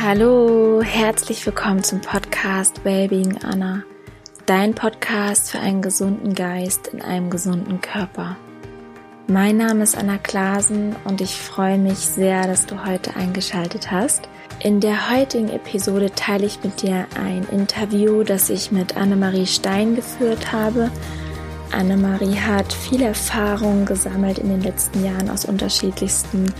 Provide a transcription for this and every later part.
Hallo, herzlich willkommen zum Podcast Wellbeing Anna, dein Podcast für einen gesunden Geist in einem gesunden Körper. Mein Name ist Anna Klasen und ich freue mich sehr, dass du heute eingeschaltet hast. In der heutigen Episode teile ich mit dir ein Interview, das ich mit Annemarie Stein geführt habe. Annemarie hat viel Erfahrung gesammelt in den letzten Jahren aus unterschiedlichsten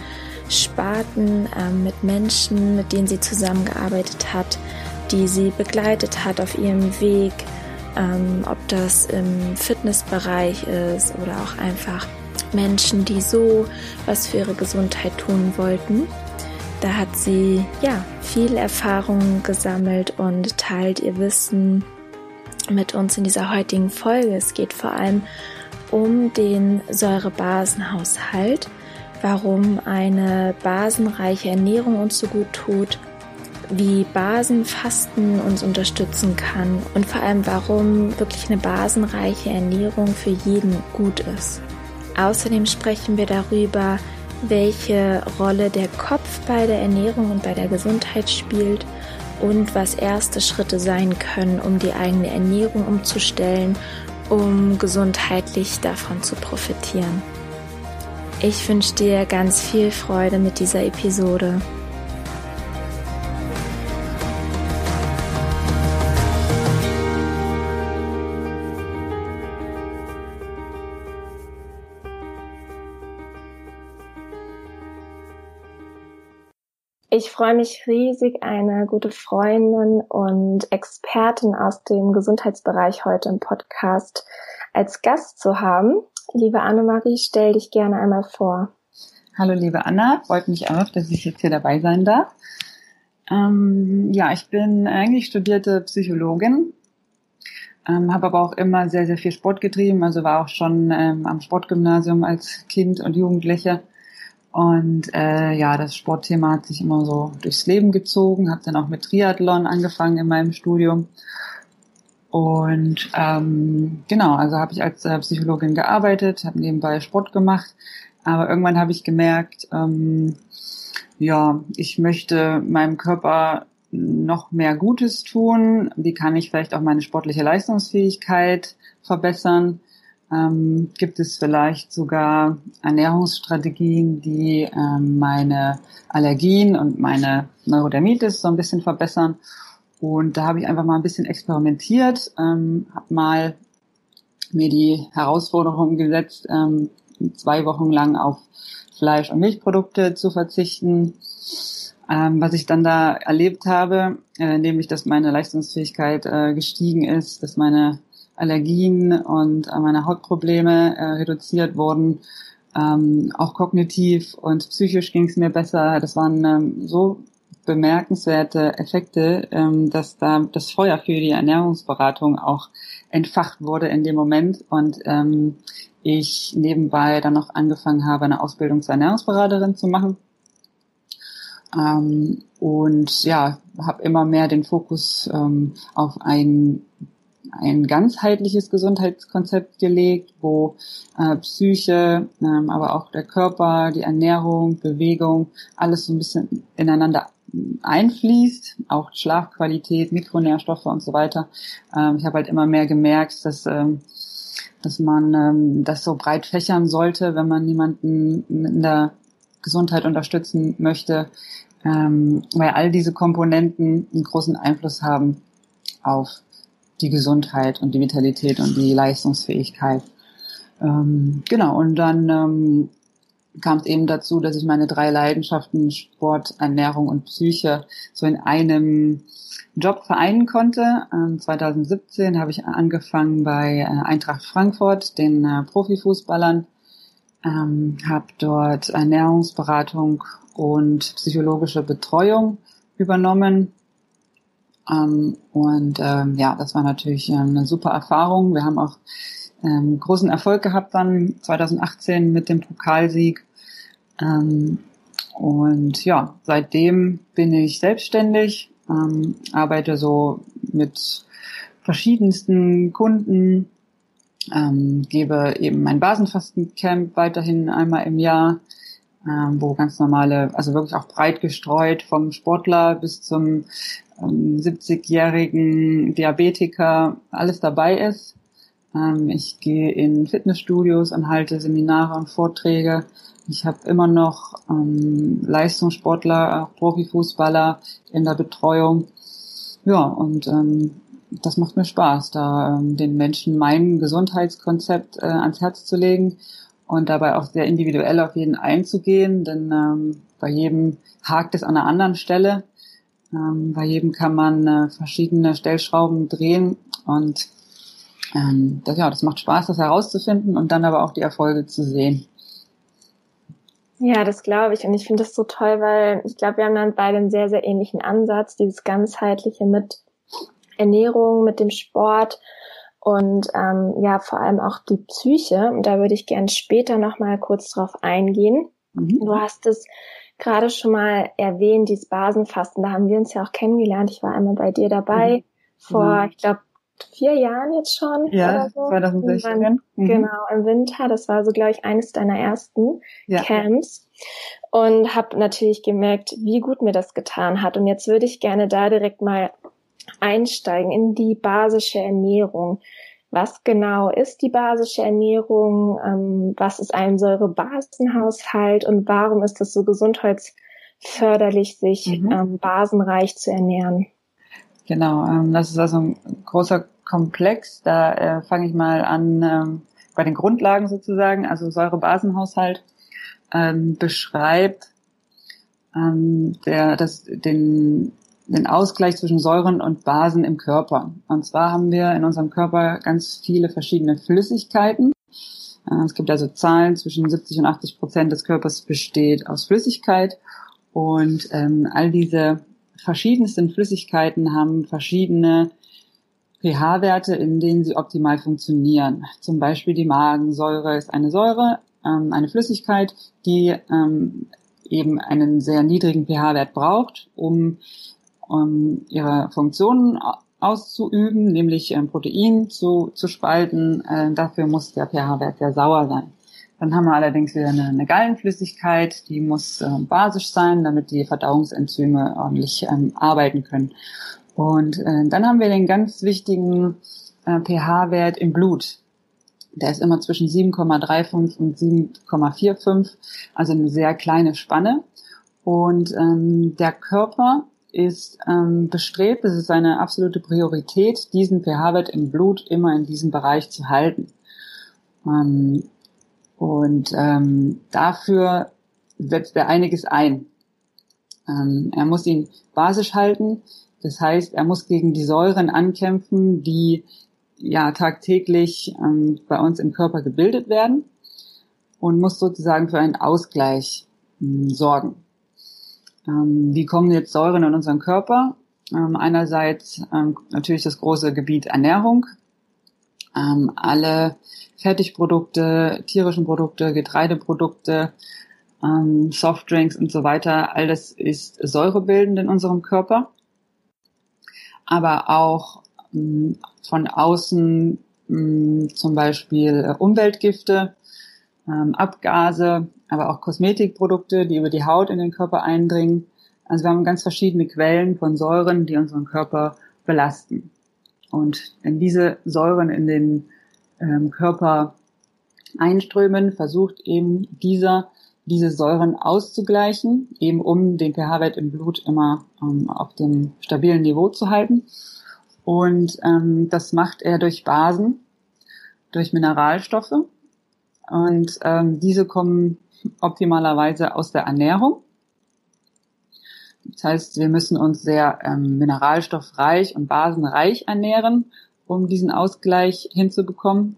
Sparten äh, mit Menschen, mit denen sie zusammengearbeitet hat, die sie begleitet hat auf ihrem Weg, ähm, ob das im Fitnessbereich ist oder auch einfach Menschen, die so was für ihre Gesundheit tun wollten. Da hat sie ja viel Erfahrung gesammelt und teilt ihr Wissen mit uns in dieser heutigen Folge. Es geht vor allem um den Säurebasenhaushalt warum eine basenreiche Ernährung uns so gut tut, wie Basenfasten uns unterstützen kann und vor allem warum wirklich eine basenreiche Ernährung für jeden gut ist. Außerdem sprechen wir darüber, welche Rolle der Kopf bei der Ernährung und bei der Gesundheit spielt und was erste Schritte sein können, um die eigene Ernährung umzustellen, um gesundheitlich davon zu profitieren. Ich wünsche dir ganz viel Freude mit dieser Episode. Ich freue mich riesig, eine gute Freundin und Expertin aus dem Gesundheitsbereich heute im Podcast als Gast zu haben. Liebe Annemarie, stell dich gerne einmal vor. Hallo liebe Anna, freut mich auch, dass ich jetzt hier dabei sein darf. Ähm, ja, ich bin eigentlich studierte Psychologin, ähm, habe aber auch immer sehr, sehr viel Sport getrieben, also war auch schon ähm, am Sportgymnasium als Kind und Jugendliche. Und äh, ja, das Sportthema hat sich immer so durchs Leben gezogen, habe dann auch mit Triathlon angefangen in meinem Studium und ähm, genau, also habe ich als äh, Psychologin gearbeitet, habe nebenbei Sport gemacht, aber irgendwann habe ich gemerkt, ähm, ja, ich möchte meinem Körper noch mehr Gutes tun. Wie kann ich vielleicht auch meine sportliche Leistungsfähigkeit verbessern? Ähm, gibt es vielleicht sogar Ernährungsstrategien, die ähm, meine Allergien und meine Neurodermitis so ein bisschen verbessern? Und da habe ich einfach mal ein bisschen experimentiert, ähm, habe mal mir die Herausforderung gesetzt, ähm, zwei Wochen lang auf Fleisch- und Milchprodukte zu verzichten. Ähm, was ich dann da erlebt habe, äh, nämlich, dass meine Leistungsfähigkeit äh, gestiegen ist, dass meine Allergien und äh, meine Hautprobleme äh, reduziert wurden. Ähm, auch kognitiv und psychisch ging es mir besser. Das waren ähm, so bemerkenswerte Effekte, ähm, dass da das Feuer für die Ernährungsberatung auch entfacht wurde in dem Moment und ähm, ich nebenbei dann noch angefangen habe, eine Ausbildung zur Ernährungsberaterin zu machen. Ähm, und ja, habe immer mehr den Fokus ähm, auf ein ein ganzheitliches Gesundheitskonzept gelegt, wo äh, Psyche, ähm, aber auch der Körper, die Ernährung, Bewegung, alles so ein bisschen ineinander einfließt, auch Schlafqualität, Mikronährstoffe und so weiter. Ähm, ich habe halt immer mehr gemerkt, dass, ähm, dass man ähm, das so breit fächern sollte, wenn man jemanden in der Gesundheit unterstützen möchte, ähm, weil all diese Komponenten einen großen Einfluss haben auf die Gesundheit und die Vitalität und die Leistungsfähigkeit. Ähm, genau, und dann ähm, kam es eben dazu, dass ich meine drei Leidenschaften, Sport, Ernährung und Psyche, so in einem Job vereinen konnte. 2017 ähm, habe ich angefangen bei äh, Eintracht Frankfurt, den äh, Profifußballern, ähm, habe dort Ernährungsberatung und psychologische Betreuung übernommen. Ähm, und ähm, ja, das war natürlich ähm, eine super Erfahrung. Wir haben auch ähm, großen Erfolg gehabt dann 2018 mit dem Pokalsieg ähm, und ja, seitdem bin ich selbstständig, ähm, arbeite so mit verschiedensten Kunden, ähm, gebe eben mein Basenfastencamp weiterhin einmal im Jahr, ähm, wo ganz normale, also wirklich auch breit gestreut vom Sportler bis zum ähm, 70-jährigen Diabetiker alles dabei ist. Ähm, ich gehe in Fitnessstudios und halte Seminare und Vorträge. Ich habe immer noch ähm, Leistungssportler, auch Profifußballer in der Betreuung. Ja, und ähm, das macht mir Spaß, da ähm, den Menschen mein Gesundheitskonzept äh, ans Herz zu legen und dabei auch sehr individuell auf jeden einzugehen, denn ähm, bei jedem hakt es an einer anderen Stelle. Ähm, bei jedem kann man äh, verschiedene Stellschrauben drehen und ähm, das, ja, das macht Spaß, das herauszufinden und dann aber auch die Erfolge zu sehen. Ja, das glaube ich. Und ich finde das so toll, weil ich glaube, wir haben dann beide einen sehr, sehr ähnlichen Ansatz, dieses ganzheitliche mit Ernährung, mit dem Sport und ähm, ja, vor allem auch die Psyche. Und da würde ich gern später nochmal kurz drauf eingehen. Mhm. Du hast es gerade schon mal erwähnt, dieses Basenfasten. Da haben wir uns ja auch kennengelernt. Ich war einmal bei dir dabei. Mhm. Vor, mhm. ich glaube, vier Jahren jetzt schon. Ja, so. 2016. Mhm. Genau, im Winter. Das war so, glaube ich, eines deiner ersten ja. Camps. Und habe natürlich gemerkt, wie gut mir das getan hat. Und jetzt würde ich gerne da direkt mal einsteigen in die basische Ernährung. Was genau ist die basische Ernährung? Ähm, was ist ein Säurebasenhaushalt? Und warum ist es so gesundheitsförderlich, sich mhm. ähm, basenreich zu ernähren? Genau, ähm, das ist also ein großer Komplex. Da äh, fange ich mal an ähm, bei den Grundlagen sozusagen. Also Säurebasenhaushalt ähm, beschreibt ähm, der, das, den, den Ausgleich zwischen Säuren und Basen im Körper. Und zwar haben wir in unserem Körper ganz viele verschiedene Flüssigkeiten. Äh, es gibt also Zahlen zwischen 70 und 80 Prozent des Körpers besteht aus Flüssigkeit. Und ähm, all diese verschiedensten Flüssigkeiten haben verschiedene pH-Werte, in denen sie optimal funktionieren. Zum Beispiel die Magensäure ist eine Säure, ähm, eine Flüssigkeit, die ähm, eben einen sehr niedrigen pH-Wert braucht, um, um ihre Funktionen auszuüben, nämlich ähm, Protein zu, zu spalten. Äh, dafür muss der pH-Wert sehr sauer sein. Dann haben wir allerdings wieder eine, eine Gallenflüssigkeit, die muss äh, basisch sein, damit die Verdauungsenzyme ordentlich ähm, arbeiten können. Und äh, dann haben wir den ganz wichtigen äh, pH-Wert im Blut. Der ist immer zwischen 7,35 und 7,45, also eine sehr kleine Spanne. Und ähm, der Körper ist ähm, bestrebt, es ist seine absolute Priorität, diesen pH-Wert im Blut immer in diesem Bereich zu halten. Ähm, und ähm, dafür setzt er einiges ein. Ähm, er muss ihn basisch halten. Das heißt, er muss gegen die Säuren ankämpfen, die ja tagtäglich ähm, bei uns im Körper gebildet werden und muss sozusagen für einen Ausgleich ähm, sorgen. Ähm, wie kommen jetzt Säuren in unseren Körper? Ähm, einerseits ähm, natürlich das große Gebiet Ernährung. Ähm, alle Fertigprodukte, tierischen Produkte, Getreideprodukte, ähm, Softdrinks und so weiter, all das ist säurebildend in unserem Körper. Aber auch ähm, von außen ähm, zum Beispiel Umweltgifte, ähm, Abgase, aber auch Kosmetikprodukte, die über die Haut in den Körper eindringen. Also wir haben ganz verschiedene Quellen von Säuren, die unseren Körper belasten. Und wenn diese Säuren in den ähm, Körper einströmen, versucht eben dieser diese Säuren auszugleichen, eben um den pH-Wert im Blut immer ähm, auf dem stabilen Niveau zu halten. Und ähm, das macht er durch Basen, durch Mineralstoffe. Und ähm, diese kommen optimalerweise aus der Ernährung. Das heißt, wir müssen uns sehr ähm, mineralstoffreich und basenreich ernähren, um diesen Ausgleich hinzubekommen.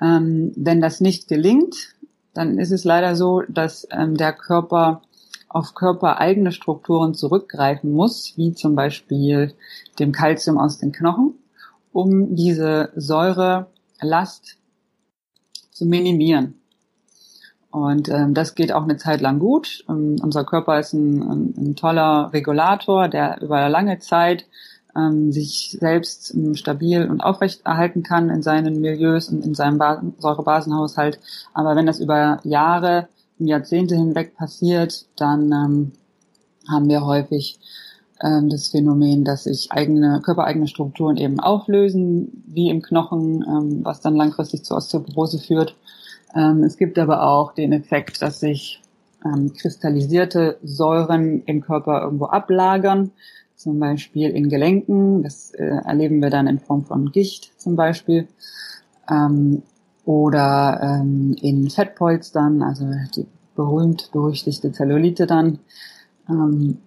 Ähm, wenn das nicht gelingt, dann ist es leider so, dass ähm, der Körper auf körpereigene Strukturen zurückgreifen muss, wie zum Beispiel dem Kalzium aus den Knochen, um diese Säurelast zu minimieren. Und ähm, das geht auch eine Zeit lang gut. Ähm, unser Körper ist ein, ein, ein toller Regulator, der über lange Zeit ähm, sich selbst ähm, stabil und aufrecht erhalten kann in seinen Milieus und in seinem Säurebasenhaushalt. Aber wenn das über Jahre Jahrzehnte hinweg passiert, dann ähm, haben wir häufig ähm, das Phänomen, dass sich eigene, körpereigene Strukturen eben auflösen, wie im Knochen, ähm, was dann langfristig zur Osteoporose führt. Ähm, es gibt aber auch den Effekt, dass sich ähm, kristallisierte Säuren im Körper irgendwo ablagern, zum Beispiel in Gelenken. Das äh, erleben wir dann in Form von Gicht zum Beispiel. Ähm, oder ähm, in Fettpolstern, also die berühmt berüchtigte Zellulite dann. Ähm,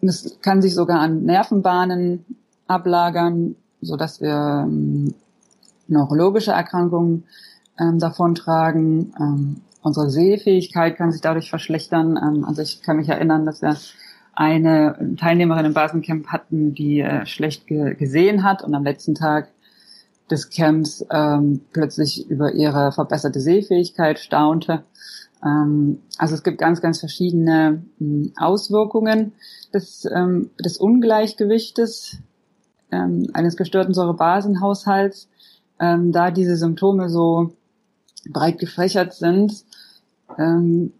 das kann sich sogar an Nervenbahnen ablagern, so dass wir ähm, neurologische Erkrankungen ähm, davontragen. Ähm, unsere Sehfähigkeit kann sich dadurch verschlechtern. Ähm, also ich kann mich erinnern, dass wir eine Teilnehmerin im Basencamp hatten, die äh, schlecht ge gesehen hat und am letzten Tag des Camps ähm, plötzlich über ihre verbesserte Sehfähigkeit staunte. Ähm, also es gibt ganz, ganz verschiedene ähm, Auswirkungen des, ähm, des Ungleichgewichtes ähm, eines gestörten Säurebasenhaushalts, ähm, da diese Symptome so breit gefächert sind, ähm,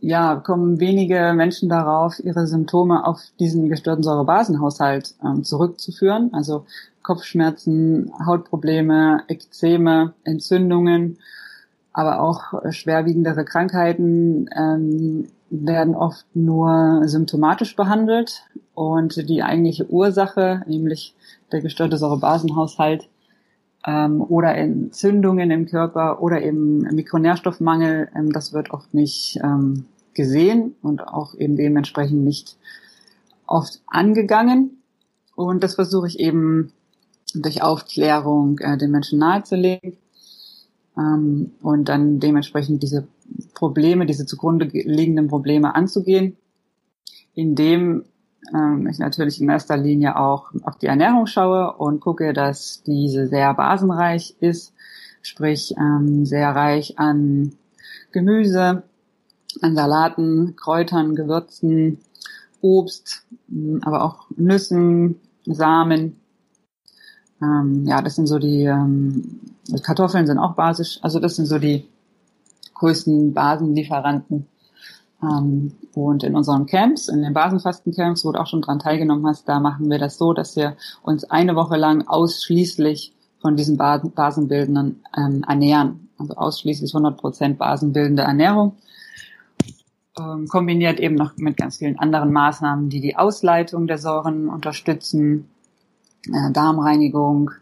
ja, kommen wenige Menschen darauf, ihre Symptome auf diesen gestörten Säurebasenhaushalt ähm, zurückzuführen. Also Kopfschmerzen, Hautprobleme, Ekzeme, Entzündungen, aber auch schwerwiegendere Krankheiten ähm, werden oft nur symptomatisch behandelt und die eigentliche Ursache, nämlich der gestörte Säurebasenhaushalt ähm, oder Entzündungen im Körper oder eben Mikronährstoffmangel, ähm, das wird oft nicht ähm, gesehen und auch eben dementsprechend nicht oft angegangen. Und das versuche ich eben durch Aufklärung äh, den Menschen nahezulegen ähm, und dann dementsprechend diese Probleme, diese zugrunde liegenden Probleme anzugehen, indem ähm, ich natürlich in erster Linie auch auf die Ernährung schaue und gucke, dass diese sehr basenreich ist, sprich ähm, sehr reich an Gemüse, an Salaten, Kräutern, Gewürzen, Obst, aber auch Nüssen, Samen, ähm, ja, das sind so die, ähm, Kartoffeln sind auch basisch, also das sind so die größten Basenlieferanten. Ähm, und in unseren Camps, in den Basenfastencamps, wo du auch schon dran teilgenommen hast, da machen wir das so, dass wir uns eine Woche lang ausschließlich von diesen Basenbildenden ähm, ernähren. Also ausschließlich 100% basenbildende Ernährung. Ähm, kombiniert eben noch mit ganz vielen anderen Maßnahmen, die die Ausleitung der Säuren unterstützen, äh, Darmreinigung,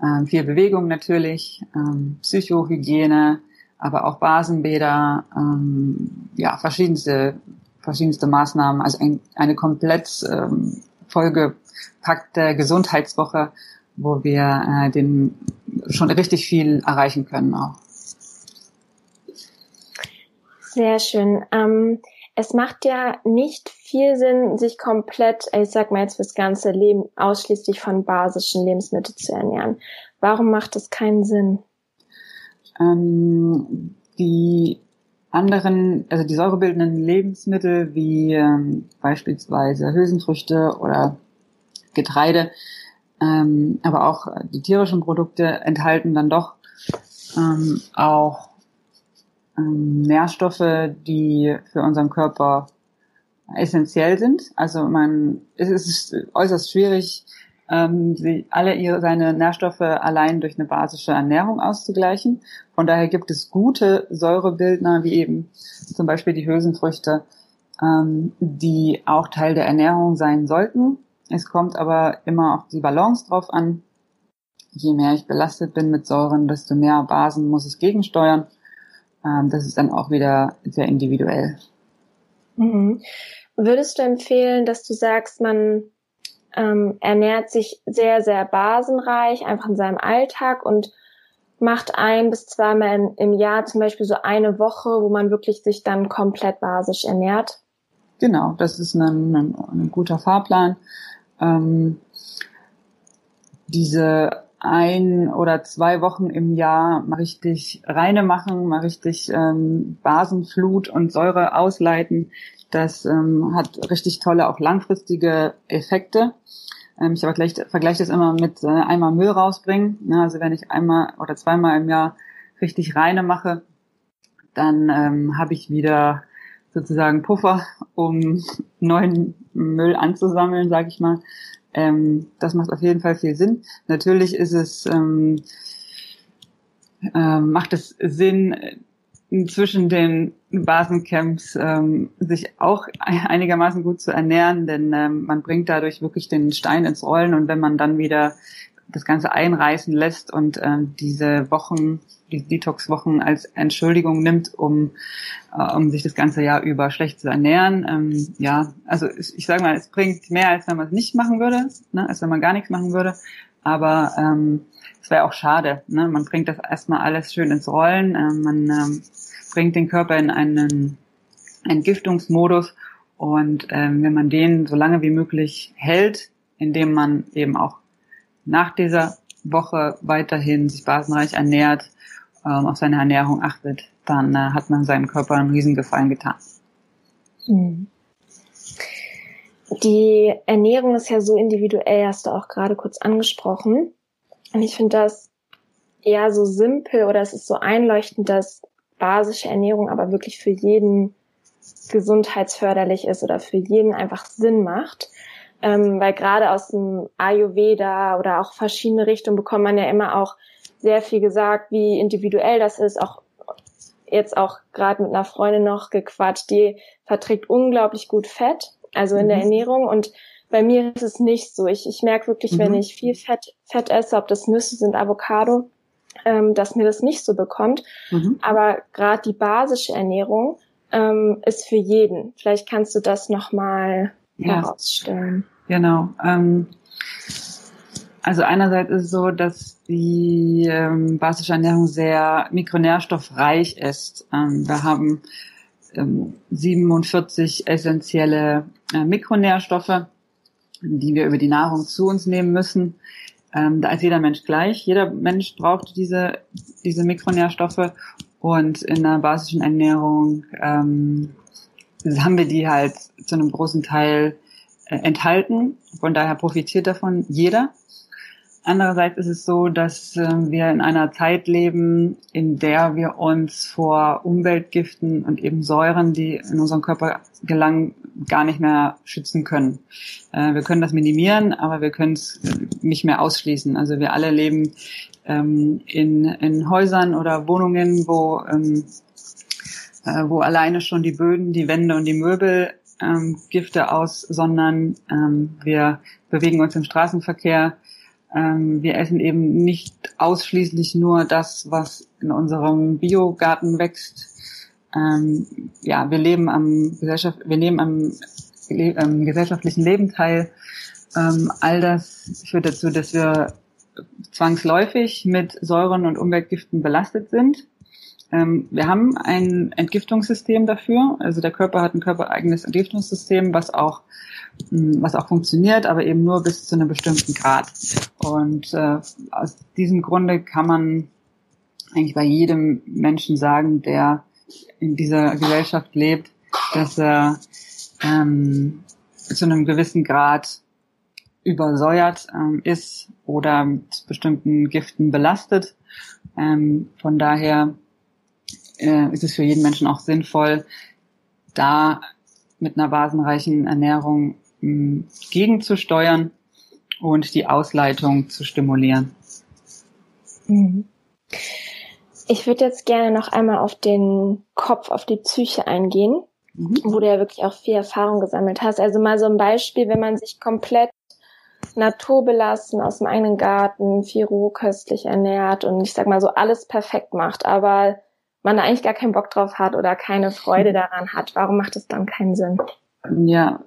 äh, viel Bewegung natürlich, ähm, Psychohygiene, aber auch Basenbäder, ähm, ja, verschiedenste, verschiedenste Maßnahmen, also ein, eine komplett ähm, vollgepackte Gesundheitswoche, wo wir äh, den schon richtig viel erreichen können auch. Sehr schön. Ähm, es macht ja nicht viel Sinn, sich komplett, ich sag mal jetzt fürs ganze Leben, ausschließlich von basischen Lebensmitteln zu ernähren. Warum macht das keinen Sinn? Ähm, die anderen, also die säurebildenden Lebensmittel wie ähm, beispielsweise Hülsenfrüchte oder Getreide, ähm, aber auch die tierischen Produkte enthalten dann doch ähm, auch ähm, Nährstoffe, die für unseren Körper essentiell sind. Also man, es ist äußerst schwierig, ähm, sie, alle ihre, seine Nährstoffe allein durch eine basische Ernährung auszugleichen. Von daher gibt es gute Säurebildner, wie eben zum Beispiel die Hülsenfrüchte, ähm, die auch Teil der Ernährung sein sollten. Es kommt aber immer auf die Balance drauf an. Je mehr ich belastet bin mit Säuren, desto mehr Basen muss ich gegensteuern. Ähm, das ist dann auch wieder sehr individuell. Mhm. Würdest du empfehlen, dass du sagst, man ähm, ernährt sich sehr, sehr basenreich, einfach in seinem Alltag und macht ein bis zweimal in, im Jahr zum Beispiel so eine Woche, wo man wirklich sich dann komplett basisch ernährt? Genau, das ist ein, ein, ein guter Fahrplan. Ähm, diese ein oder zwei Wochen im Jahr mal richtig reine machen, mal richtig ähm, Basenflut und Säure ausleiten. Das ähm, hat richtig tolle, auch langfristige Effekte. Ähm, ich vergleiche, vergleiche das immer mit äh, einmal Müll rausbringen. Ja, also wenn ich einmal oder zweimal im Jahr richtig reine mache, dann ähm, habe ich wieder sozusagen Puffer, um neuen Müll anzusammeln, sage ich mal. Ähm, das macht auf jeden Fall viel Sinn. Natürlich ist es ähm, äh, macht es Sinn, zwischen den Basencamps ähm, sich auch einigermaßen gut zu ernähren, denn ähm, man bringt dadurch wirklich den Stein ins Rollen und wenn man dann wieder das Ganze einreißen lässt und ähm, diese Wochen, die Detox-Wochen als Entschuldigung nimmt, um, äh, um sich das ganze Jahr über schlecht zu ernähren. Ähm, ja, also ich, ich sage mal, es bringt mehr, als wenn man es nicht machen würde, ne, als wenn man gar nichts machen würde. Aber ähm, es wäre auch schade. Ne? Man bringt das erstmal alles schön ins Rollen. Äh, man ähm, bringt den Körper in einen Entgiftungsmodus und ähm, wenn man den so lange wie möglich hält, indem man eben auch nach dieser Woche weiterhin sich basenreich ernährt, ähm, auf seine Ernährung achtet, dann äh, hat man seinem Körper einen Riesengefallen getan. Mhm. Die Ernährung ist ja so individuell, hast du auch gerade kurz angesprochen. Und ich finde das eher so simpel oder es ist so einleuchtend, dass basische Ernährung aber wirklich für jeden gesundheitsförderlich ist oder für jeden einfach Sinn macht. Ähm, weil gerade aus dem Ayurveda oder auch verschiedene Richtungen bekommt man ja immer auch sehr viel gesagt, wie individuell das ist. Auch jetzt auch gerade mit einer Freundin noch gequatscht, die verträgt unglaublich gut Fett, also in mhm. der Ernährung. Und bei mir ist es nicht so. Ich, ich merke wirklich, mhm. wenn ich viel Fett, Fett esse, ob das Nüsse sind, Avocado, ähm, dass mir das nicht so bekommt. Mhm. Aber gerade die basische Ernährung ähm, ist für jeden. Vielleicht kannst du das nochmal ja. herausstellen. Genau. Ähm, also einerseits ist es so, dass die ähm, basische Ernährung sehr mikronährstoffreich ist. Ähm, wir haben ähm, 47 essentielle äh, Mikronährstoffe die wir über die Nahrung zu uns nehmen müssen. Ähm, da ist jeder Mensch gleich. Jeder Mensch braucht diese, diese Mikronährstoffe und in der basischen Ernährung ähm, haben wir die halt zu einem großen Teil äh, enthalten. Von daher profitiert davon jeder. Andererseits ist es so, dass äh, wir in einer Zeit leben, in der wir uns vor Umweltgiften und eben Säuren, die in unseren Körper gelangen, gar nicht mehr schützen können. Äh, wir können das minimieren, aber wir können es nicht mehr ausschließen. Also wir alle leben ähm, in, in Häusern oder Wohnungen, wo, ähm, äh, wo alleine schon die Böden, die Wände und die Möbel ähm, Gifte aussondern. Ähm, wir bewegen uns im Straßenverkehr ähm, wir essen eben nicht ausschließlich nur das, was in unserem Biogarten wächst. Ähm, ja, wir leben am Gesellschaft, wir nehmen am ähm, gesellschaftlichen Leben teil. Ähm, all das führt dazu, dass wir zwangsläufig mit Säuren und Umweltgiften belastet sind. Ähm, wir haben ein Entgiftungssystem dafür. Also der Körper hat ein körpereigenes Entgiftungssystem, was auch was auch funktioniert, aber eben nur bis zu einem bestimmten Grad. Und äh, aus diesem Grunde kann man eigentlich bei jedem Menschen sagen, der in dieser Gesellschaft lebt, dass er ähm, zu einem gewissen Grad übersäuert ähm, ist oder mit bestimmten Giften belastet. Ähm, von daher äh, ist es für jeden Menschen auch sinnvoll, da mit einer basenreichen Ernährung mh, gegenzusteuern und die Ausleitung zu stimulieren. Mhm. Ich würde jetzt gerne noch einmal auf den Kopf, auf die Psyche eingehen, mhm. wo du ja wirklich auch viel Erfahrung gesammelt hast. Also mal so ein Beispiel, wenn man sich komplett naturbelassen aus dem eigenen Garten, viel rohköstlich ernährt und ich sag mal so alles perfekt macht, aber man da eigentlich gar keinen Bock drauf hat oder keine Freude daran hat, warum macht es dann keinen Sinn? Ja,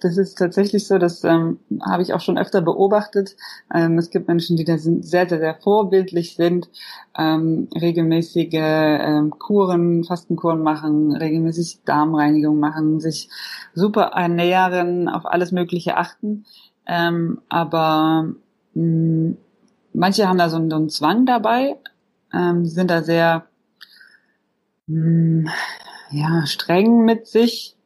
das ist tatsächlich so, das ähm, habe ich auch schon öfter beobachtet. Ähm, es gibt Menschen, die da sind, sehr, sehr, sehr vorbildlich sind, ähm, regelmäßige ähm, Kuren, Fastenkuren machen, regelmäßig Darmreinigung machen, sich super ernähren, auf alles Mögliche achten. Ähm, aber mh, mm, manche haben da so, so einen Zwang dabei, ähm, sind da sehr mh, mm, ja, streng mit sich.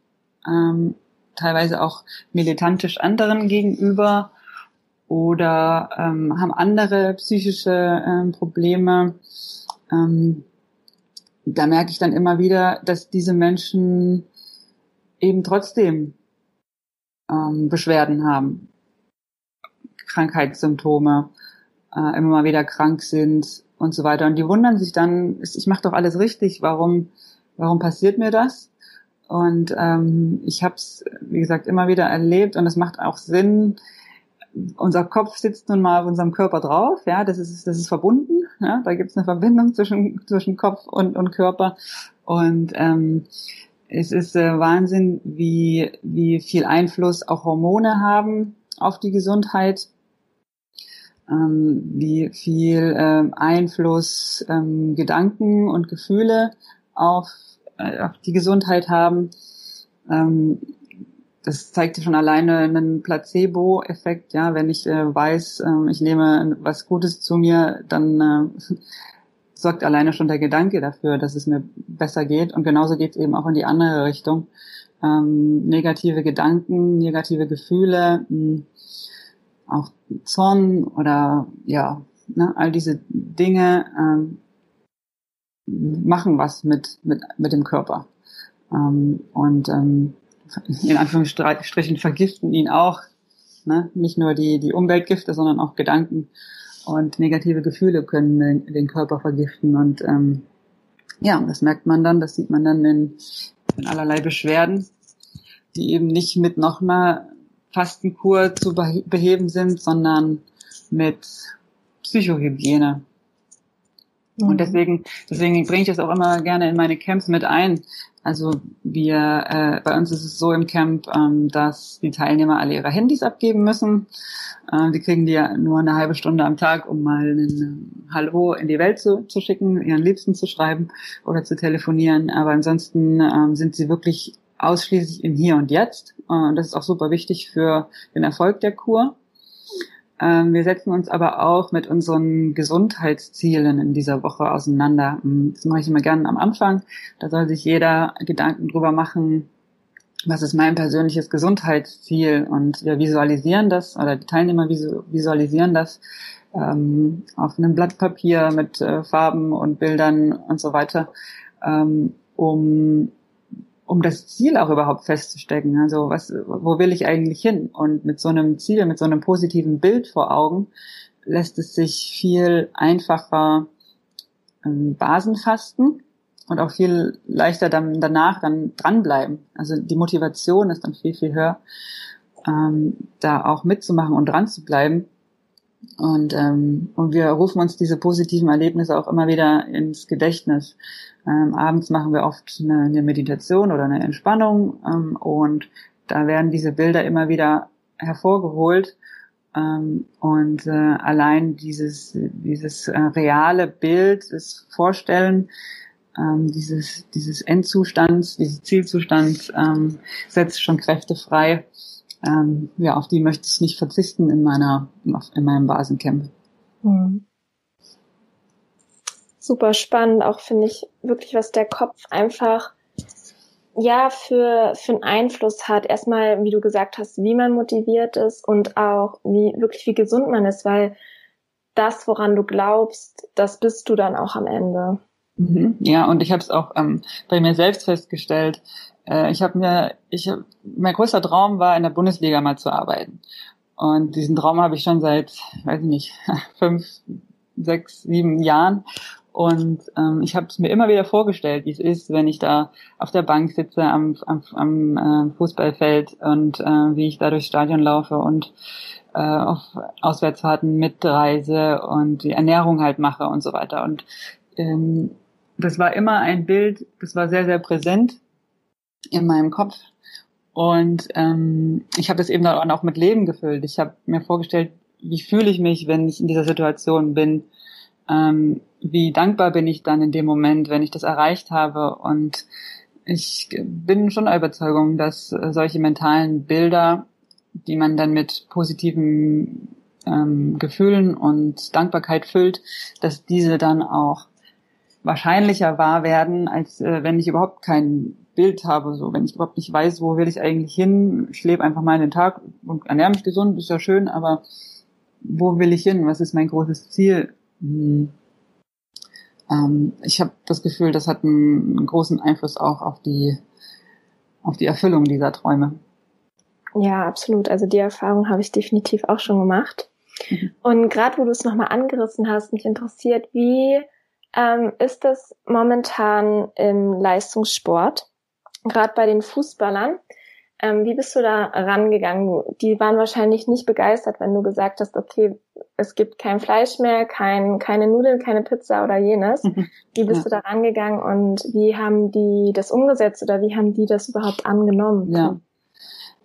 Ähm, teilweise auch militantisch anderen gegenüber oder ähm, haben andere psychische ähm, Probleme. Ähm, da merke ich dann immer wieder, dass diese Menschen eben trotzdem ähm, Beschwerden haben, Krankheitssymptome, äh, immer mal wieder krank sind und so weiter. Und die wundern sich dann, ich mache doch alles richtig, warum, warum passiert mir das? Und ähm, ich habe es, wie gesagt, immer wieder erlebt und es macht auch Sinn. Unser Kopf sitzt nun mal auf unserem Körper drauf, ja, das ist, das ist verbunden, ja, da gibt es eine Verbindung zwischen, zwischen Kopf und, und Körper. Und ähm, es ist äh, Wahnsinn, wie, wie viel Einfluss auch Hormone haben auf die Gesundheit, ähm, wie viel ähm, Einfluss ähm, Gedanken und Gefühle auf auf die Gesundheit haben. Ähm, das zeigt schon alleine einen Placebo-Effekt. Ja, wenn ich äh, weiß, äh, ich nehme was Gutes zu mir, dann äh, sorgt alleine schon der Gedanke dafür, dass es mir besser geht. Und genauso geht es eben auch in die andere Richtung. Ähm, negative Gedanken, negative Gefühle, mh, hm, auch Zorn oder ja, ne, all diese Dinge ähm, machen was mit, mit, mit dem Körper. Ähm, und ähm, in Anführungsstrichen vergiften ihn auch. Ne? Nicht nur die, die Umweltgifte, sondern auch Gedanken und negative Gefühle können den, den Körper vergiften. Und ähm, ja, das merkt man dann, das sieht man dann in, in allerlei Beschwerden, die eben nicht mit noch einer Fastenkur zu beheben sind, sondern mit Psychohygiene. Und mhm. deswegen, deswegen bringe ich das auch immer gerne in meine Camps mit ein. Also wir, äh, bei uns ist es so im Camp, ähm, dass die Teilnehmer alle ihre Handys abgeben müssen. Äh, die kriegen die ja nur eine halbe Stunde am Tag, um mal ein Hallo in die Welt zu, zu schicken, ihren Liebsten zu schreiben oder zu telefonieren. Aber ansonsten ähm, sind sie wirklich ausschließlich im Hier und Jetzt. Äh, das ist auch super wichtig für den Erfolg der Kur. Ähm, wir setzen uns aber auch mit unseren Gesundheitszielen in dieser Woche auseinander. Ähm, das mache ich immer gerne am Anfang. Da soll sich jeder Gedanken drüber machen, was ist mein persönliches Gesundheitsziel? Und wir visualisieren das, oder die Teilnehmer visualisieren das ähm, auf einem Blatt Papier mit äh, Farben und Bildern und so weiter, ähm, um um das Ziel auch überhaupt festzustecken. Also was, wo will ich eigentlich hin? Und mit so einem Ziel, mit so einem positiven Bild vor Augen, lässt es sich viel einfacher ähm, Basen fasten und auch viel leichter dann danach dann dranbleiben. Also die Motivation ist dann viel, viel höher, ähm, da auch mitzumachen und dran zu bleiben. Und, ähm, und wir rufen uns diese positiven Erlebnisse auch immer wieder ins Gedächtnis. Ähm, abends machen wir oft eine, eine Meditation oder eine Entspannung ähm, und da werden diese Bilder immer wieder hervorgeholt. Ähm, und äh, allein dieses, dieses äh, reale Bild, das Vorstellen, ähm, dieses, dieses Endzustands, dieses Zielzustands ähm, setzt schon Kräfte frei. Ähm, ja, auf die möchte ich nicht verzichten in meiner, in meinem Basencamp. Mhm super spannend, auch finde ich wirklich, was der Kopf einfach ja für für einen Einfluss hat. Erstmal, wie du gesagt hast, wie man motiviert ist und auch wie wirklich wie gesund man ist, weil das, woran du glaubst, das bist du dann auch am Ende. Mhm. Ja, und ich habe es auch ähm, bei mir selbst festgestellt. Äh, ich habe mir, ich mein größter Traum war, in der Bundesliga mal zu arbeiten. Und diesen Traum habe ich schon seit, weiß ich nicht, fünf, sechs, sieben Jahren. Und ähm, ich habe es mir immer wieder vorgestellt, wie es ist, wenn ich da auf der Bank sitze am, am, am äh, Fußballfeld und äh, wie ich da durchs Stadion laufe und äh, auf Auswärtsfahrten mitreise und die Ernährung halt mache und so weiter. Und ähm, das war immer ein Bild, das war sehr, sehr präsent in meinem Kopf. Und ähm, ich habe das eben dann auch mit Leben gefüllt. Ich habe mir vorgestellt, wie fühle ich mich, wenn ich in dieser Situation bin ähm, wie dankbar bin ich dann in dem Moment, wenn ich das erreicht habe. Und ich bin schon der Überzeugung, dass äh, solche mentalen Bilder, die man dann mit positiven ähm, Gefühlen und Dankbarkeit füllt, dass diese dann auch wahrscheinlicher wahr werden, als äh, wenn ich überhaupt kein Bild habe, so wenn ich überhaupt nicht weiß, wo will ich eigentlich hin, ich lebe einfach mal in den Tag und ernähre mich gesund, ist ja schön, aber wo will ich hin? Was ist mein großes Ziel? Hm. ähm, ich habe das Gefühl, das hat einen, einen großen Einfluss auch auf die, auf die Erfüllung dieser Träume. Ja, absolut. Also die Erfahrung habe ich definitiv auch schon gemacht. Mhm. Und gerade wo du es nochmal angerissen hast, mich interessiert, wie ähm, ist das momentan im Leistungssport, gerade bei den Fußballern? Ähm, wie bist du da rangegangen? Die waren wahrscheinlich nicht begeistert, wenn du gesagt hast, okay, es gibt kein Fleisch mehr, kein, keine Nudeln, keine Pizza oder jenes. Wie bist ja. du da rangegangen und wie haben die das umgesetzt oder wie haben die das überhaupt angenommen? Ja.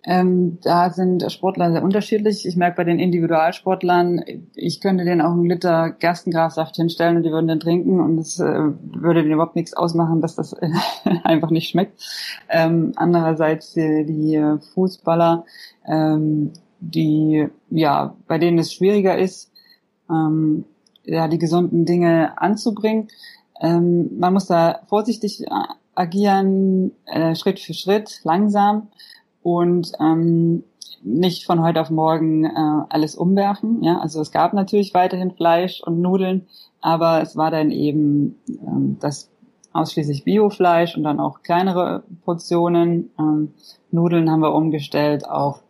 Ähm, da sind Sportler sehr unterschiedlich. Ich merke bei den Individualsportlern, ich könnte denen auch einen Liter Gerstengrassaft hinstellen und die würden den trinken und es äh, würde denen überhaupt nichts ausmachen, dass das äh, einfach nicht schmeckt. Ähm, andererseits die, die Fußballer, ähm, die ja bei denen es schwieriger ist, ähm, ja die gesunden Dinge anzubringen. Ähm, man muss da vorsichtig agieren, äh, Schritt für Schritt, langsam und ähm, nicht von heute auf morgen äh, alles umwerfen. Ja, also es gab natürlich weiterhin Fleisch und Nudeln, aber es war dann eben ähm, das ausschließlich Biofleisch und dann auch kleinere Portionen. Ähm, Nudeln haben wir umgestellt auf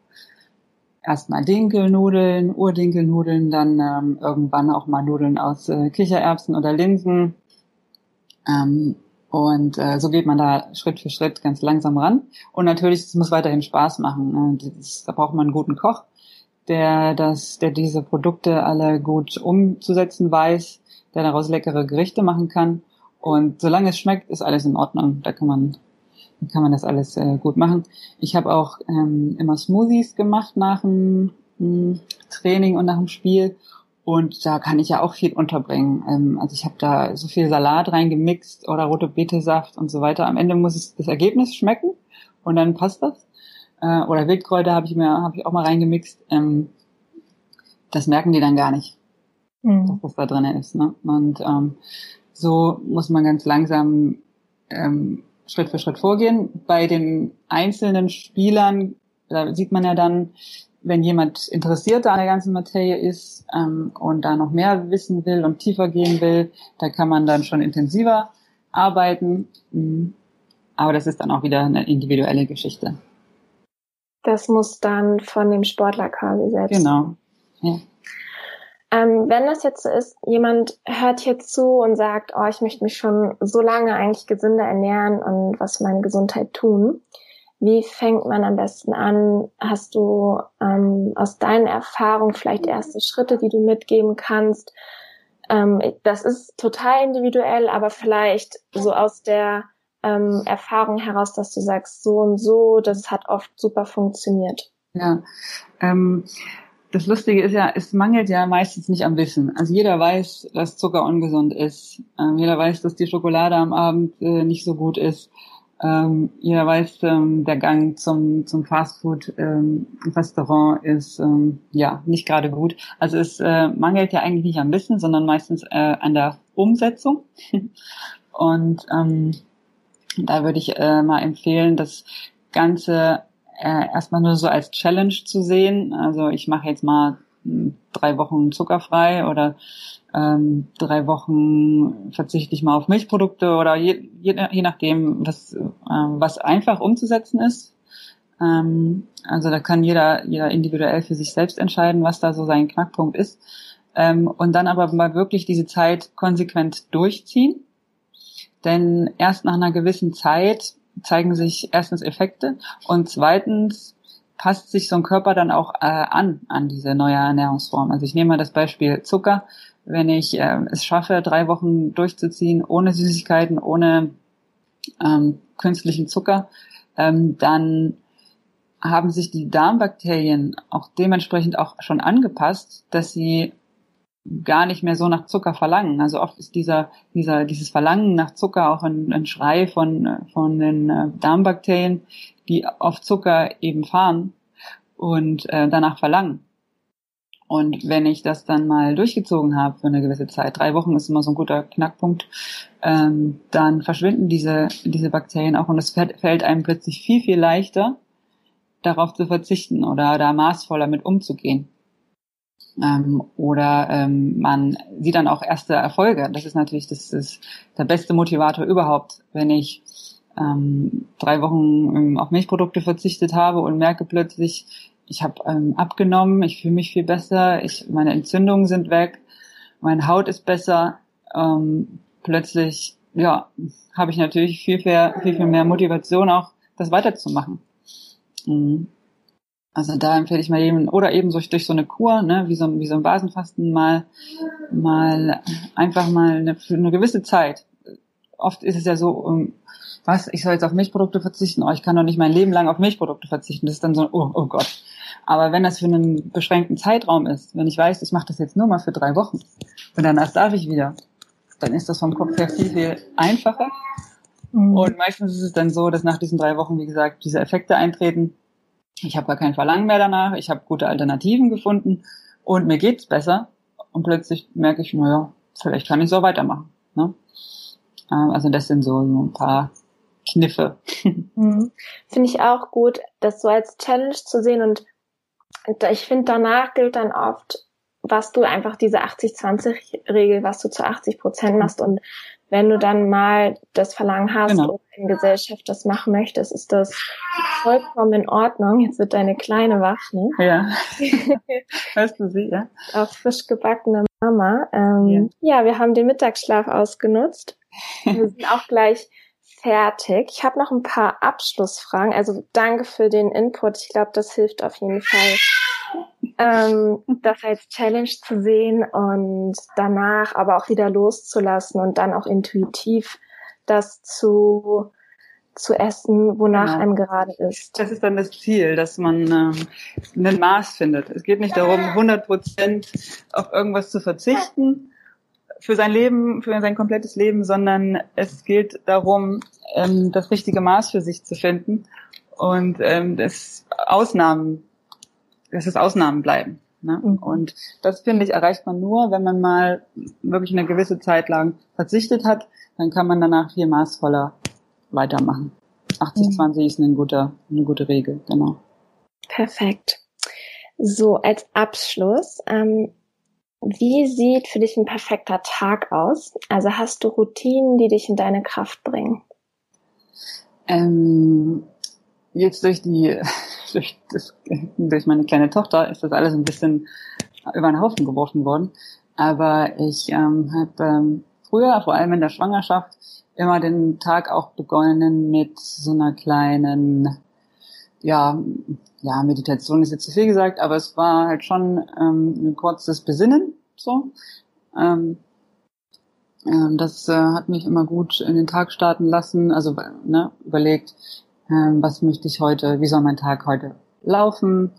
erstmal Dinkelnudeln, Urdinkelnudeln, dann ähm, irgendwann auch mal Nudeln aus äh, Kichererbsen oder Linsen. Ähm, und äh, so geht man da Schritt für Schritt ganz langsam ran. Und natürlich, es muss weiterhin Spaß machen. Ne? Das, da braucht man einen guten Koch, der das, der diese Produkte alle gut umzusetzen weiß, der daraus leckere Gerichte machen kann. Und solange es schmeckt, ist alles in Ordnung. Da kann man, kann man das alles äh, gut machen. Ich habe auch ähm, immer Smoothies gemacht nach dem hm, Training und nach dem Spiel. Und da kann ich ja auch viel unterbringen. Ähm, also ich habe da so viel Salat reingemixt oder rote Betesaft und so weiter. Am Ende muss es das Ergebnis schmecken und dann passt das. Äh, oder Wildkräuter habe ich mir habe ich auch mal reingemixt. Ähm, das merken die dann gar nicht, mhm. was da drin ist. Ne? Und ähm, so muss man ganz langsam ähm, Schritt für Schritt vorgehen. Bei den einzelnen Spielern, da sieht man ja dann, wenn jemand interessiert an der ganzen Materie ist ähm, und da noch mehr wissen will und tiefer gehen will, da kann man dann schon intensiver arbeiten. Mhm. Aber das ist dann auch wieder eine individuelle Geschichte. Das muss dann von dem Sportler quasi selbst. Genau. Ja. Ähm, wenn das jetzt so ist, jemand hört jetzt zu und sagt, oh, ich möchte mich schon so lange eigentlich gesünder ernähren und was für meine Gesundheit tun. Wie fängt man am besten an? Hast du ähm, aus deinen Erfahrungen vielleicht erste Schritte, die du mitgeben kannst? Ähm, das ist total individuell, aber vielleicht so aus der ähm, Erfahrung heraus, dass du sagst, so und so, das hat oft super funktioniert. Ja, ähm, das Lustige ist ja, es mangelt ja meistens nicht am Wissen. Also jeder weiß, dass Zucker ungesund ist. Ähm, jeder weiß, dass die Schokolade am Abend äh, nicht so gut ist. Ähm, ihr weißt, ähm, der Gang zum, zum Fastfood-Restaurant ähm, ist ähm, ja nicht gerade gut. Also es äh, mangelt ja eigentlich nicht am Wissen, sondern meistens äh, an der Umsetzung. Und ähm, da würde ich äh, mal empfehlen, das Ganze äh, erstmal nur so als Challenge zu sehen. Also ich mache jetzt mal hm, drei Wochen zuckerfrei oder ähm, drei Wochen verzichte ich mal auf Milchprodukte oder je, je, je nachdem, was, äh, was einfach umzusetzen ist. Ähm, also da kann jeder, jeder individuell für sich selbst entscheiden, was da so sein Knackpunkt ist. Ähm, und dann aber mal wirklich diese Zeit konsequent durchziehen. Denn erst nach einer gewissen Zeit zeigen sich erstens Effekte und zweitens passt sich so ein Körper dann auch äh, an an diese neue Ernährungsform. Also ich nehme mal das Beispiel Zucker wenn ich äh, es schaffe, drei Wochen durchzuziehen, ohne Süßigkeiten, ohne ähm, künstlichen Zucker, ähm, dann haben sich die Darmbakterien auch dementsprechend auch schon angepasst, dass sie gar nicht mehr so nach Zucker verlangen. Also oft ist dieser, dieser, dieses Verlangen nach Zucker auch ein, ein Schrei von, von den äh, Darmbakterien, die auf Zucker eben fahren und äh, danach verlangen. Und wenn ich das dann mal durchgezogen habe für eine gewisse Zeit, drei Wochen ist immer so ein guter Knackpunkt, ähm, dann verschwinden diese, diese Bakterien auch und es fällt einem plötzlich viel, viel leichter, darauf zu verzichten oder da maßvoller mit umzugehen. Ähm, oder ähm, man sieht dann auch erste Erfolge. Das ist natürlich das ist der beste Motivator überhaupt, wenn ich ähm, drei Wochen ähm, auf Milchprodukte verzichtet habe und merke plötzlich, ich habe ähm, abgenommen, ich fühle mich viel besser, ich, meine Entzündungen sind weg, meine Haut ist besser. Ähm, plötzlich, ja, habe ich natürlich viel, viel, viel, viel mehr Motivation auch, das weiterzumachen. Mhm. Also da empfehle ich mal jedem, oder eben so durch so eine Kur, ne, wie so, wie so ein Basenfasten mal, mal einfach mal eine, für eine gewisse Zeit. Oft ist es ja so, um, was, ich soll jetzt auf Milchprodukte verzichten, oh, ich kann doch nicht mein Leben lang auf Milchprodukte verzichten. Das ist dann so, oh, oh Gott. Aber wenn das für einen beschränkten Zeitraum ist, wenn ich weiß, ich mache das jetzt nur mal für drei Wochen und danach darf ich wieder, dann ist das vom Kopf her viel, viel einfacher. Mhm. Und meistens ist es dann so, dass nach diesen drei Wochen, wie gesagt, diese Effekte eintreten. Ich habe gar kein Verlangen mehr danach, ich habe gute Alternativen gefunden und mir geht's besser. Und plötzlich merke ich, naja, vielleicht kann ich so weitermachen. Ne? Ähm, also das sind so, so ein paar Kniffe. Mhm. Finde ich auch gut, das so als Challenge zu sehen und ich finde, danach gilt dann oft, was du einfach diese 80-20-Regel, was du zu 80 Prozent machst. Und wenn du dann mal das Verlangen hast genau. oder in Gesellschaft das machen möchtest, ist das vollkommen in Ordnung. Jetzt wird deine Kleine wach, ne? Ja. Hörst du sie, ja? Auch frisch gebackene Mama. Ähm, ja. ja, wir haben den Mittagsschlaf ausgenutzt. Wir sind auch gleich fertig. Ich habe noch ein paar Abschlussfragen. Also danke für den Input. Ich glaube, das hilft auf jeden Fall, ähm, das als Challenge zu sehen und danach aber auch wieder loszulassen und dann auch intuitiv das zu zu essen, wonach genau. einem gerade ist. Das ist dann das Ziel, dass man ähm, ein Maß findet. Es geht nicht darum, 100 Prozent auf irgendwas zu verzichten, für sein Leben, für sein komplettes Leben, sondern es geht darum, ähm, das richtige Maß für sich zu finden und ähm, das Ausnahmen, dass es Ausnahmen bleiben. Ne? Mhm. Und das finde ich erreicht man nur, wenn man mal wirklich eine gewisse Zeit lang verzichtet hat, dann kann man danach viel maßvoller weitermachen. 80-20 mhm. ist eine gute, eine gute Regel, genau. Perfekt. So, als Abschluss, ähm, wie sieht für dich ein perfekter Tag aus? Also hast du Routinen, die dich in deine Kraft bringen? Ähm, jetzt durch die, durch, das, durch meine kleine Tochter ist das alles ein bisschen über den Haufen geworfen worden. Aber ich ähm, habe ähm, früher, vor allem in der Schwangerschaft, immer den Tag auch begonnen mit so einer kleinen, ja, ja, Meditation ist jetzt zu viel gesagt, aber es war halt schon ähm, ein kurzes Besinnen, so. Ähm, ähm, das äh, hat mich immer gut in den Tag starten lassen, also ne, überlegt, ähm, was möchte ich heute, wie soll mein Tag heute laufen,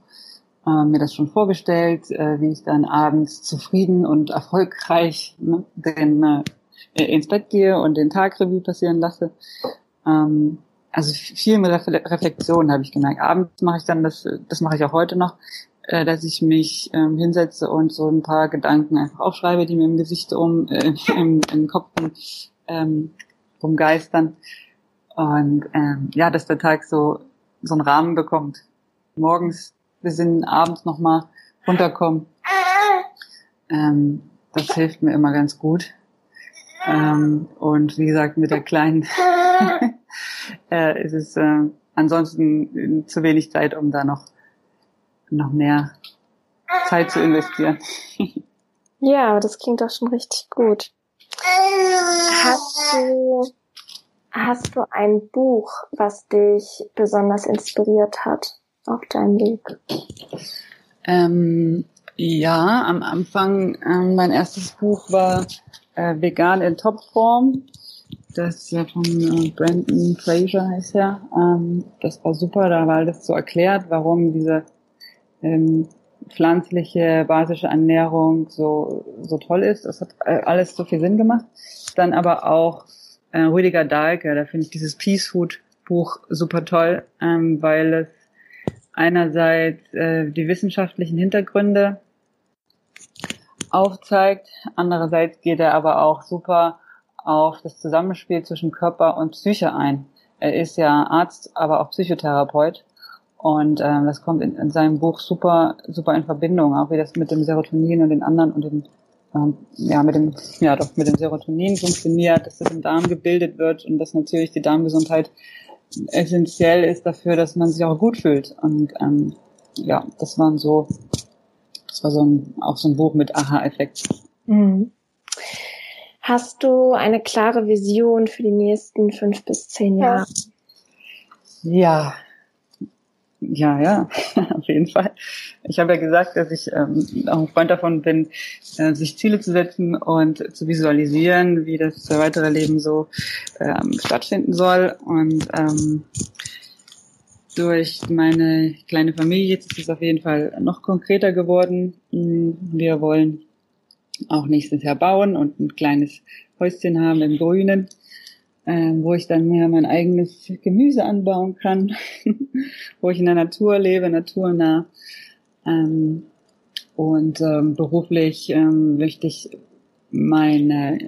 äh, mir das schon vorgestellt, äh, wie ich dann abends zufrieden und erfolgreich ne, den, äh, ins Bett gehe und den Tag Revue passieren lasse. Ähm, also viel mit Reflexion habe ich gemerkt. Abends mache ich dann das, das mache ich auch heute noch, äh, dass ich mich ähm, hinsetze und so ein paar Gedanken einfach aufschreibe, die mir im Gesicht um, äh, im, im Kopf ähm, rumgeistern. Und ähm, ja, dass der Tag so so einen Rahmen bekommt. Morgens besinnen, abends nochmal runterkommen. Ähm, das hilft mir immer ganz gut. Ähm, und wie gesagt, mit der Kleinen äh, ist es äh, ansonsten zu wenig Zeit, um da noch, noch mehr Zeit zu investieren. ja, aber das klingt doch schon richtig gut. Hast du, hast du ein Buch, was dich besonders inspiriert hat auf deinem Weg? Ähm, ja, am Anfang, ähm, mein erstes Buch war äh, Vegan in Topform das ist ja von äh, Brandon Fraser heißt er. Ähm, das war super, da war alles so erklärt, warum diese ähm, pflanzliche basische Ernährung so so toll ist. Das hat äh, alles so viel Sinn gemacht. Dann aber auch äh, Rüdiger Dahlke, da finde ich dieses Peace Food Buch super toll, ähm, weil es einerseits äh, die wissenschaftlichen Hintergründe aufzeigt, andererseits geht er aber auch super auf das Zusammenspiel zwischen Körper und Psyche ein. Er ist ja Arzt, aber auch Psychotherapeut. Und äh, das kommt in, in seinem Buch super, super in Verbindung, auch wie das mit dem Serotonin und den anderen und dem, ähm, ja, mit dem, ja doch, mit dem Serotonin funktioniert, dass das im Darm gebildet wird und dass natürlich die Darmgesundheit essentiell ist dafür, dass man sich auch gut fühlt. Und ähm, ja, das waren so, das war so ein, auch so ein Buch mit Aha-Effekt. Mhm. Hast du eine klare Vision für die nächsten fünf bis zehn Jahre? Ja, ja, ja, auf jeden Fall. Ich habe ja gesagt, dass ich ähm, auch ein Freund davon bin, äh, sich Ziele zu setzen und zu visualisieren, wie das weitere Leben so ähm, stattfinden soll. Und ähm, durch meine kleine Familie ist es auf jeden Fall noch konkreter geworden. Hm, wir wollen auch nächstes Jahr bauen und ein kleines Häuschen haben im Grünen ähm, wo ich dann mehr mein eigenes Gemüse anbauen kann, wo ich in der Natur lebe, naturnah. Ähm, und ähm, beruflich ähm, möchte ich meine,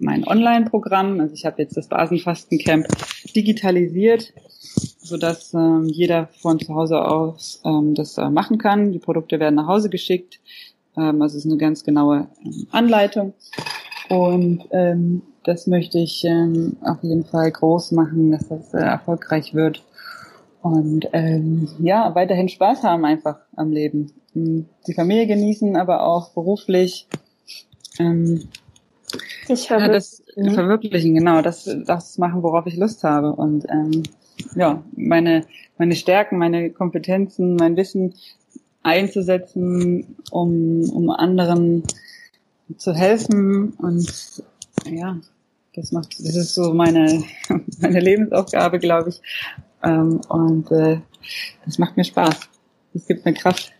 mein Online-Programm, also ich habe jetzt das Basenfastencamp digitalisiert, so dass ähm, jeder von zu Hause aus ähm, das äh, machen kann. Die Produkte werden nach Hause geschickt. Ähm, also es ist eine ganz genaue ähm, Anleitung. Und ähm, das möchte ich ähm, auf jeden Fall groß machen, dass das äh, erfolgreich wird. Und ähm, ja, weiterhin Spaß haben einfach am Leben. Hm, die Familie genießen, aber auch beruflich. Ähm, ich ja, das ne? verwirklichen, genau, das, das machen, worauf ich Lust habe. Und ähm, ja, meine, meine Stärken, meine Kompetenzen, mein Wissen einzusetzen, um, um anderen zu helfen und ja, das macht, das ist so meine, meine Lebensaufgabe, glaube ich. Ähm, und äh, das macht mir Spaß. Das gibt mir Kraft.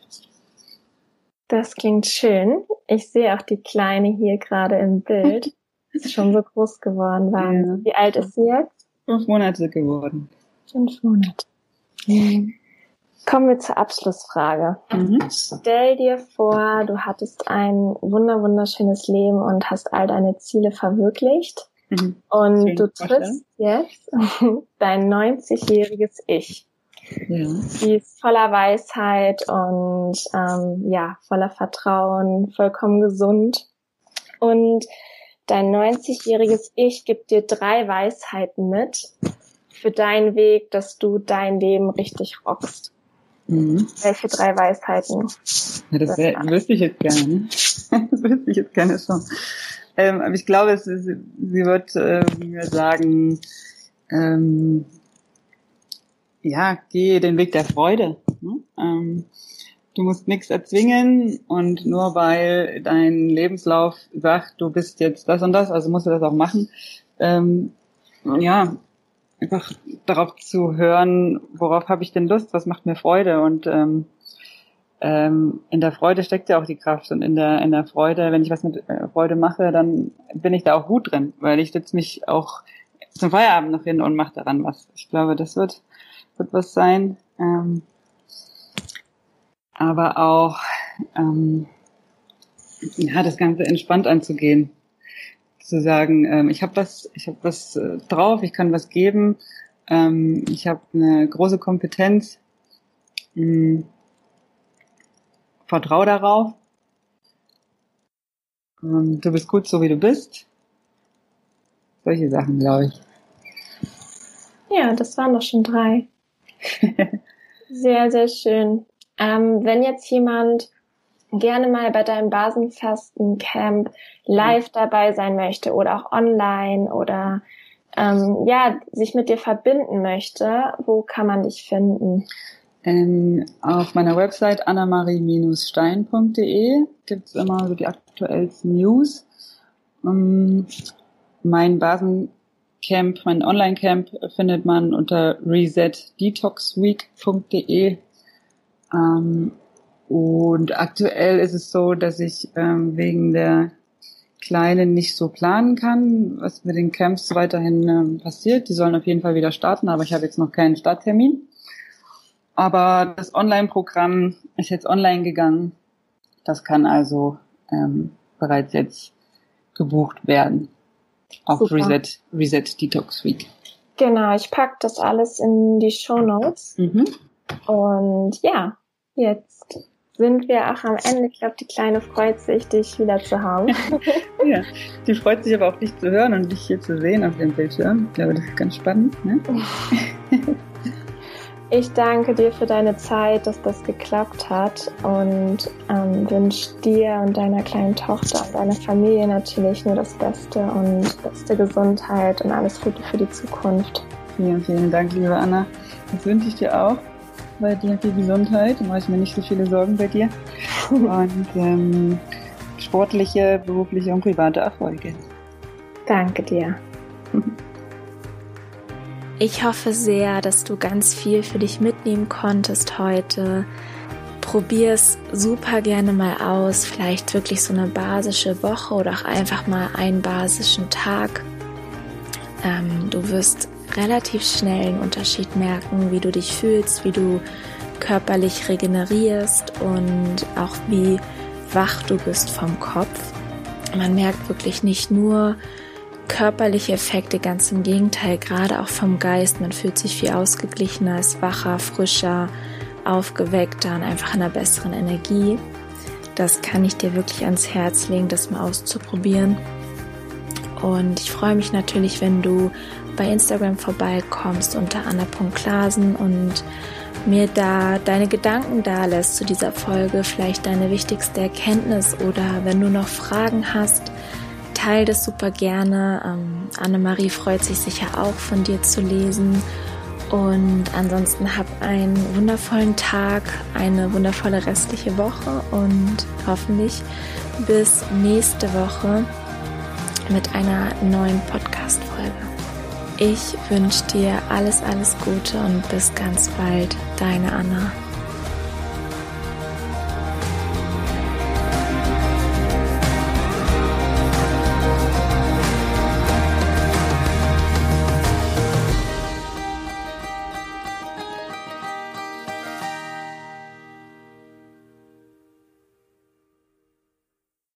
Das klingt schön. Ich sehe auch die Kleine hier gerade im Bild. Ist schon so groß geworden. Ja. Wie alt ist sie jetzt? Fünf Monate geworden. Fünf Monate. Mhm. Kommen wir zur Abschlussfrage. Mhm. Stell dir vor, du hattest ein wunder wunderschönes Leben und hast all deine Ziele verwirklicht. Mhm. Und Schön du triffst jetzt dein 90-jähriges Ich. Ja. Die ist voller Weisheit und ähm, ja, voller Vertrauen, vollkommen gesund. Und dein 90-jähriges Ich gibt dir drei Weisheiten mit für deinen Weg, dass du dein Leben richtig rockst. Mhm. Welche drei Weisheiten? Ja, das wär, wüsste ich jetzt gerne. Ne? das wüsste ich jetzt gerne schon. Ähm, aber ich glaube, ist, sie wird äh, mir sagen, ähm, ja, geh den Weg der Freude. Ne? Ähm, du musst nichts erzwingen und nur weil dein Lebenslauf sagt, du bist jetzt das und das, also musst du das auch machen. Ähm, ja, einfach darauf zu hören, worauf habe ich denn Lust, was macht mir Freude? Und ähm, ähm, in der Freude steckt ja auch die Kraft. Und in der in der Freude, wenn ich was mit äh, Freude mache, dann bin ich da auch gut drin, weil ich setze mich auch zum Feierabend noch hin und mache daran was. Ich glaube, das wird wird was sein, ähm, aber auch ähm, ja das Ganze entspannt anzugehen, zu sagen, ähm, ich habe was, ich habe was äh, drauf, ich kann was geben, ähm, ich habe eine große Kompetenz. Mh, mm, vertrau darauf. Ähm, du bist gut so wie du bist. Solche Sachen, glaube ich. Ja, das waren doch schon drei. sehr, sehr schön. Ähm, wenn jetzt jemand gerne mal bei deinem Basenfasten-Camp live dabei sein möchte oder auch online oder ähm, ja, sich mit dir verbinden möchte, wo kann man dich finden? Ähm, auf meiner Website annamarie-stein.de gibt's immer so die aktuellsten News. Ähm, mein Basencamp, mein Online-Camp findet man unter resetdetoxweek.de. Ähm, und aktuell ist es so, dass ich ähm, wegen der Kleinen nicht so planen kann, was mit den Camps weiterhin ähm, passiert. Die sollen auf jeden Fall wieder starten, aber ich habe jetzt noch keinen Starttermin. Aber das Online-Programm ist jetzt online gegangen. Das kann also ähm, bereits jetzt gebucht werden auf Reset, Reset Detox Week. Genau, ich pack das alles in die Show Notes. Mhm. Und ja, jetzt sind wir auch am Ende. Ich glaube, die Kleine freut sich, dich wieder zu haben. ja, die freut sich aber auch, dich zu hören und dich hier zu sehen auf dem Bildschirm. Ich glaube, das ist ganz spannend. Ne? Ich danke dir für deine Zeit, dass das geklappt hat und ähm, wünsche dir und deiner kleinen Tochter und deiner Familie natürlich nur das Beste und beste Gesundheit und alles Gute für die Zukunft. Vielen, vielen Dank, liebe Anna. Das wünsche ich dir auch. Bei dir viel Gesundheit. Mache ich mir nicht so viele Sorgen bei dir. Und ähm, sportliche, berufliche und private Erfolge. Danke dir. Ich hoffe sehr, dass du ganz viel für dich mitnehmen konntest heute. Probier es super gerne mal aus. Vielleicht wirklich so eine basische Woche oder auch einfach mal einen basischen Tag. Ähm, du wirst relativ schnell einen Unterschied merken, wie du dich fühlst, wie du körperlich regenerierst und auch wie wach du bist vom Kopf. Man merkt wirklich nicht nur, körperliche Effekte, ganz im Gegenteil, gerade auch vom Geist. Man fühlt sich viel ausgeglichener, ist wacher, frischer, aufgeweckter und einfach in einer besseren Energie. Das kann ich dir wirklich ans Herz legen, das mal auszuprobieren. Und ich freue mich natürlich, wenn du bei Instagram vorbeikommst unter anna.klasen und mir da deine Gedanken da lässt zu dieser Folge, vielleicht deine wichtigste Erkenntnis oder wenn du noch Fragen hast, teile das super gerne. Ähm, Annemarie freut sich sicher auch von dir zu lesen. Und ansonsten hab einen wundervollen Tag, eine wundervolle restliche Woche und hoffentlich bis nächste Woche mit einer neuen Podcast-Folge. Ich wünsche dir alles, alles Gute und bis ganz bald, deine Anna.